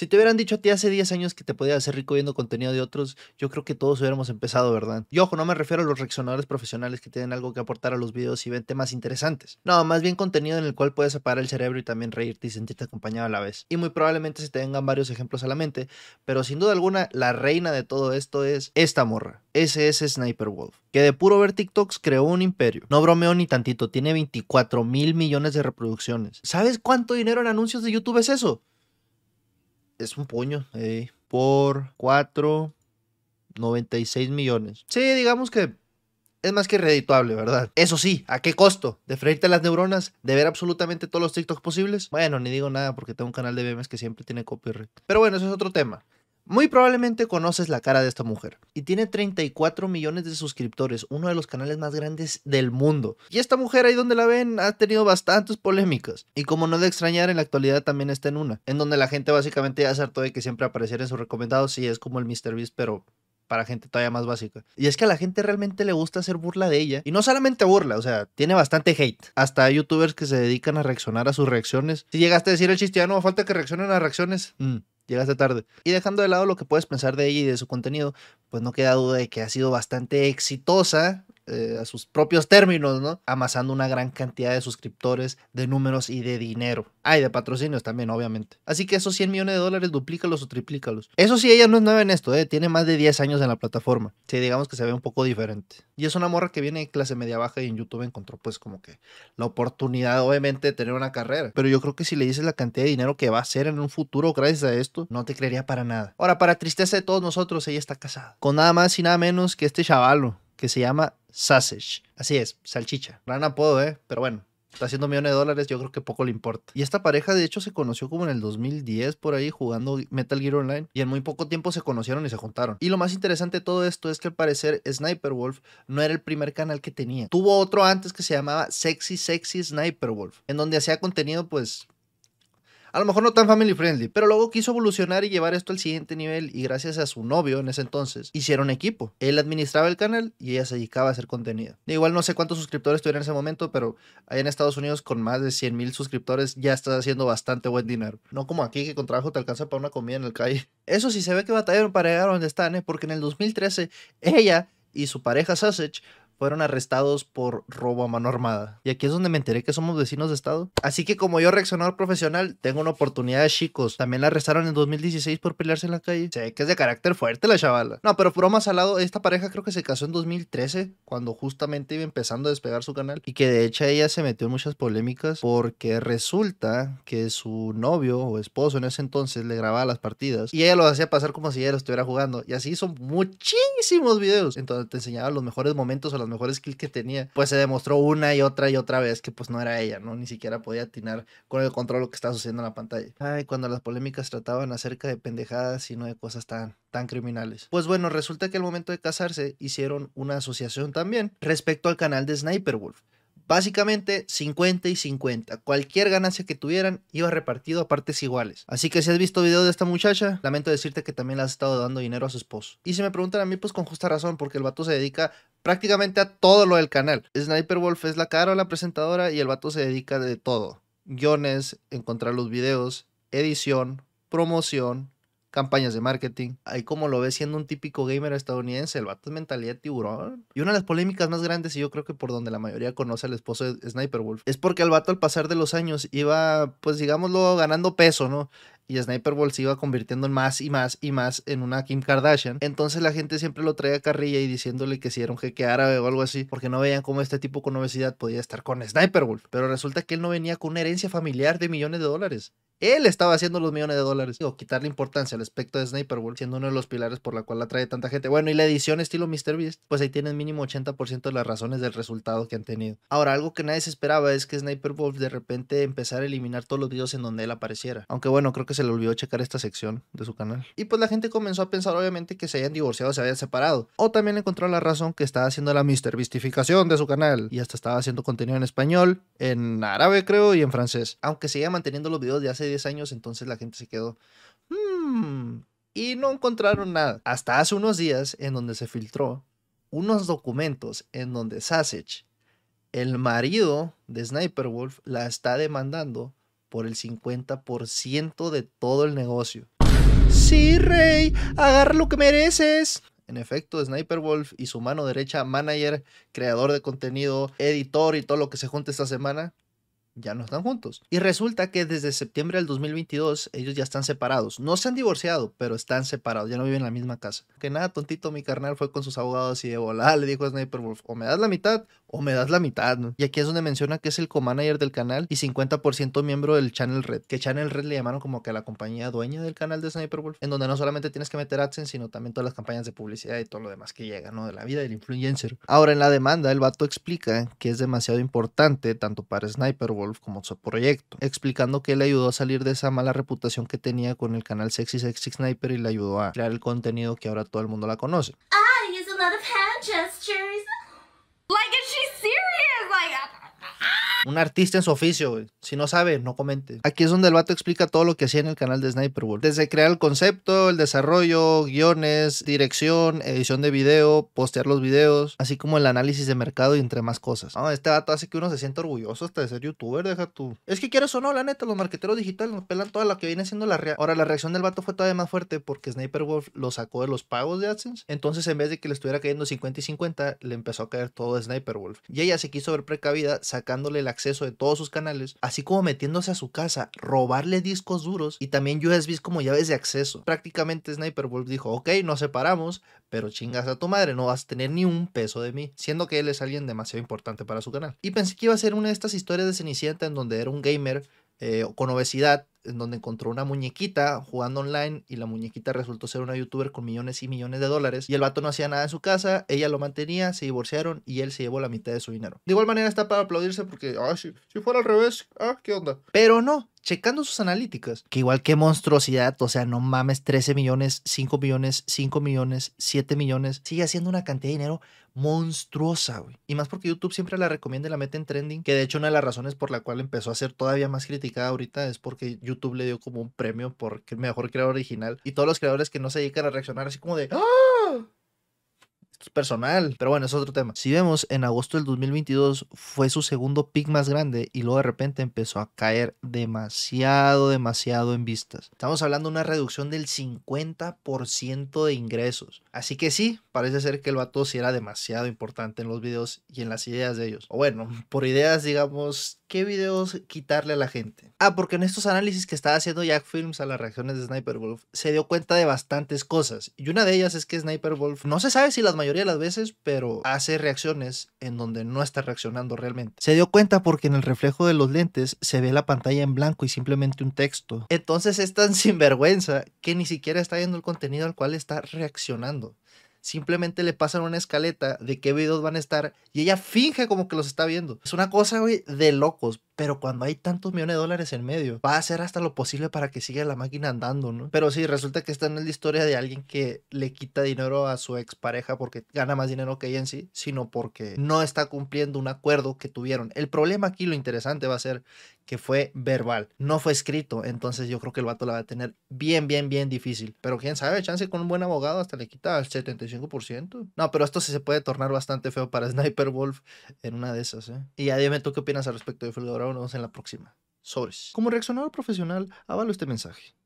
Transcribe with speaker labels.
Speaker 1: Si te hubieran dicho a ti hace 10 años que te podías hacer rico viendo contenido de otros, yo creo que todos hubiéramos empezado, ¿verdad? Y ojo, no me refiero a los reaccionadores profesionales que tienen algo que aportar a los videos y ven temas interesantes. No, más bien contenido en el cual puedes apagar el cerebro y también reírte y sentirte acompañado a la vez. Y muy probablemente se te vengan varios ejemplos a la mente, pero sin duda alguna, la reina de todo esto es esta morra. SS Sniper Wolf, que de puro ver TikToks creó un imperio. No bromeo ni tantito, tiene 24 mil millones de reproducciones. ¿Sabes cuánto dinero en anuncios de YouTube es eso? Es un puño. Eh, por 4, 96 millones. Sí, digamos que es más que redituable, ¿verdad? Eso sí, ¿a qué costo? ¿De freírte las neuronas? ¿De ver absolutamente todos los TikToks posibles? Bueno, ni digo nada porque tengo un canal de memes que siempre tiene copyright. Pero bueno, eso es otro tema. Muy probablemente conoces la cara de esta mujer y tiene 34 millones de suscriptores, uno de los canales más grandes del mundo. Y esta mujer ahí donde la ven ha tenido bastantes polémicas. Y como no de extrañar, en la actualidad también está en una, en donde la gente básicamente ya se de que siempre apareciera en sus recomendados, sí, es como el MrBeast, pero para gente todavía más básica. Y es que a la gente realmente le gusta hacer burla de ella. Y no solamente burla, o sea, tiene bastante hate. Hasta hay youtubers que se dedican a reaccionar a sus reacciones. Si llegaste a decir el chiste, ya no falta que reaccionen a reacciones. Mm llegaste tarde. Y dejando de lado lo que puedes pensar de ella y de su contenido, pues no queda duda de que ha sido bastante exitosa eh, a sus propios términos, ¿no? Amasando una gran cantidad de suscriptores, de números y de dinero. Ah, y de patrocinios también, obviamente. Así que esos 100 millones de dólares, duplícalos o triplícalos. Eso sí, ella no es nueva en esto, ¿eh? Tiene más de 10 años en la plataforma. Sí, digamos que se ve un poco diferente. Y es una morra que viene de clase media baja y en YouTube encontró, pues, como que la oportunidad, obviamente, de tener una carrera. Pero yo creo que si le dices la cantidad de dinero que va a hacer en un futuro gracias a esto, no te creería para nada. Ahora, para tristeza de todos nosotros, ella está casada. Con nada más y nada menos que este chavalo que se llama Sausage. Así es, salchicha. Gran apodo, ¿eh? Pero bueno, está haciendo millones de dólares, yo creo que poco le importa. Y esta pareja, de hecho, se conoció como en el 2010 por ahí jugando Metal Gear Online. Y en muy poco tiempo se conocieron y se juntaron. Y lo más interesante de todo esto es que al parecer Sniper Wolf no era el primer canal que tenía. Tuvo otro antes que se llamaba Sexy Sexy Sniper Wolf, en donde hacía contenido pues a lo mejor no tan family friendly, pero luego quiso evolucionar y llevar esto al siguiente nivel y gracias a su novio en ese entonces hicieron equipo. Él administraba el canal y ella se dedicaba a hacer contenido. igual no sé cuántos suscriptores tuviera en ese momento, pero ahí en Estados Unidos con más de 100 mil suscriptores ya está haciendo bastante buen dinero. No como aquí que con trabajo te alcanza para una comida en el calle. Eso sí se ve que batallaron para llegar a donde están, ¿eh? porque en el 2013 ella y su pareja Sausage fueron arrestados por robo a mano armada. Y aquí es donde me enteré que somos vecinos de estado. Así que como yo reaccionador profesional, tengo una oportunidad de chicos. También la arrestaron en 2016 por pelearse en la calle. Sé que es de carácter fuerte la chavala. No, pero más al lado, esta pareja creo que se casó en 2013, cuando justamente iba empezando a despegar su canal. Y que de hecho ella se metió en muchas polémicas porque resulta que su novio o esposo en ese entonces le grababa las partidas. Y ella lo hacía pasar como si ella lo estuviera jugando. Y así son muchísimos videos. Entonces te enseñaba los mejores momentos o las mejores skills que tenía, pues se demostró una y otra y otra vez que pues no era ella, ¿no? Ni siquiera podía atinar con el control lo que estaba sucediendo en la pantalla. Ay, cuando las polémicas trataban acerca de pendejadas y no de cosas tan, tan criminales. Pues bueno, resulta que al momento de casarse hicieron una asociación también respecto al canal de Sniper Wolf. Básicamente 50 y 50. Cualquier ganancia que tuvieran iba repartido a partes iguales. Así que si has visto video de esta muchacha, lamento decirte que también le has estado dando dinero a su esposo. Y si me preguntan a mí, pues con justa razón, porque el vato se dedica prácticamente a todo lo del canal. Sniper Wolf es la cara o la presentadora y el vato se dedica de todo. Guiones, encontrar los videos, edición, promoción, campañas de marketing. Ahí como lo ves siendo un típico gamer estadounidense, el vato es mentalidad tiburón. Y una de las polémicas más grandes, y yo creo que por donde la mayoría conoce al esposo de Sniper Wolf, es porque el vato al pasar de los años iba, pues digámoslo, ganando peso, ¿no? Y Sniper Wolf se iba convirtiendo en más y más y más en una Kim Kardashian. Entonces la gente siempre lo traía a carrilla y diciéndole que si era un jeque árabe o algo así, porque no veían cómo este tipo con obesidad podía estar con Sniper Wolf. Pero resulta que él no venía con una herencia familiar de millones de dólares. Él estaba haciendo los millones de dólares. Digo, quitarle importancia al aspecto de Sniper Wolf, siendo uno de los pilares por la cual atrae tanta gente. Bueno, y la edición estilo MrBeast, pues ahí tienen mínimo 80% de las razones del resultado que han tenido. Ahora, algo que nadie se esperaba es que Sniper Wolf de repente empezara a eliminar todos los videos en donde él apareciera. Aunque bueno, creo que se le olvidó checar esta sección de su canal. Y pues la gente comenzó a pensar obviamente que se habían divorciado, se habían separado. O también encontró la razón que estaba haciendo la MrBeastificación de su canal. Y hasta estaba haciendo contenido en español, en árabe creo y en francés. Aunque seguía manteniendo los videos de hace 10 años, entonces la gente se quedó, hmm", y no encontraron nada. Hasta hace unos días en donde se filtró unos documentos en donde Sausage, el marido de Sniper Wolf, la está demandando por el 50% de todo el negocio. Sí, Rey, agarra lo que mereces. En efecto, Sniper Wolf y su mano derecha, manager, creador de contenido, editor y todo lo que se junte esta semana, ya no están juntos. Y resulta que desde septiembre del 2022 ellos ya están separados. No se han divorciado, pero están separados, ya no viven en la misma casa. Que nada, tontito, mi carnal fue con sus abogados y de volada le dijo a Sniper Wolf, o me das la mitad o me das la mitad. ¿no? Y aquí es donde menciona que es el co-manager del canal y 50% miembro del Channel Red. Que Channel Red le llamaron como que la compañía dueña del canal de Sniper Wolf, en donde no solamente tienes que meter AdSense, sino también todas las campañas de publicidad y todo lo demás que llega, ¿no? De la vida del influencer. Ahora, en la demanda, el vato explica que es demasiado importante tanto para Sniper Wolf como su proyecto, explicando que él ayudó a salir de esa mala reputación que tenía con el canal Sexy Sexy Sniper y le ayudó a crear el contenido que ahora todo el mundo la conoce.
Speaker 2: I
Speaker 1: Un artista en su oficio, güey. Si no sabe, no comente. Aquí es donde el vato explica todo lo que hacía en el canal de Sniper Wolf. Desde crear el concepto, el desarrollo, guiones, dirección, edición de video, postear los videos, así como el análisis de mercado y entre más cosas. Este vato hace que uno se sienta orgulloso hasta de ser youtuber, deja tú. Es que quieres o no, la neta, los marqueteros digitales nos pelan toda la que viene siendo la rea. Ahora, la reacción del vato fue todavía más fuerte porque Sniper Wolf lo sacó de los pagos de AdSense. Entonces, en vez de que le estuviera cayendo 50 y 50, le empezó a caer todo Sniper Wolf. Y ella se quiso ver precavida sacándole el acceso de todos sus canales, así como metiéndose a su casa, robarle discos duros y también USBs como llaves de acceso. Prácticamente Sniper Wolf dijo, ok, nos separamos, pero chingas a tu madre, no vas a tener ni un peso de mí, siendo que él es alguien demasiado importante para su canal. Y pensé que iba a ser una de estas historias de Cenicienta en donde era un gamer eh, con obesidad, en donde encontró una muñequita jugando online y la muñequita resultó ser una youtuber con millones y millones de dólares y el vato no hacía nada en su casa, ella lo mantenía, se divorciaron y él se llevó la mitad de su dinero. De igual manera está para aplaudirse porque, ah, si, si fuera al revés, ah, ¿qué onda? Pero no, checando sus analíticas, que igual que monstruosidad, o sea, no mames, 13 millones, 5 millones, 5 millones, 7 millones, sigue haciendo una cantidad de dinero monstruosa, güey. Y más porque YouTube siempre la recomienda y la mete en trending, que de hecho una de las razones por la cual empezó a ser todavía más criticada ahorita es porque YouTube le dio como un premio por mejor creador original y todos los creadores que no se dedican a reaccionar así como de ¡Ah! Personal, pero bueno, es otro tema. Si vemos, en agosto del 2022 fue su segundo pick más grande y luego de repente empezó a caer demasiado, demasiado en vistas. Estamos hablando de una reducción del 50% de ingresos. Así que sí, parece ser que el vato sí era demasiado importante en los videos y en las ideas de ellos. O bueno, por ideas, digamos, ¿qué videos quitarle a la gente? Ah, porque en estos análisis que estaba haciendo Jack Films a las reacciones de Sniper Wolf, se dio cuenta de bastantes cosas. Y una de ellas es que Sniper Wolf, no se sabe si las mayoría de las veces, pero hace reacciones en donde no está reaccionando realmente. Se dio cuenta porque en el reflejo de los lentes se ve la pantalla en blanco y simplemente un texto. Entonces es tan sinvergüenza que ni siquiera está viendo el contenido al cual está reaccionando simplemente le pasan una escaleta de qué videos van a estar y ella finge como que los está viendo. Es una cosa, güey, de locos. Pero cuando hay tantos millones de dólares en medio, va a hacer hasta lo posible para que siga la máquina andando, ¿no? Pero sí, resulta que esta no es la historia de alguien que le quita dinero a su expareja porque gana más dinero que ella en sino porque no está cumpliendo un acuerdo que tuvieron. El problema aquí, lo interesante va a ser que fue verbal, no fue escrito. Entonces yo creo que el vato la va a tener bien, bien, bien difícil. Pero quién sabe, chance con un buen abogado hasta le quita el 75%. No, pero esto sí se puede tornar bastante feo para Sniper Wolf en una de esas, ¿eh? Y ya dime tú qué opinas al respecto de Fulgor nos vemos en la próxima. Sobres. Como reaccionador profesional, avalo este mensaje.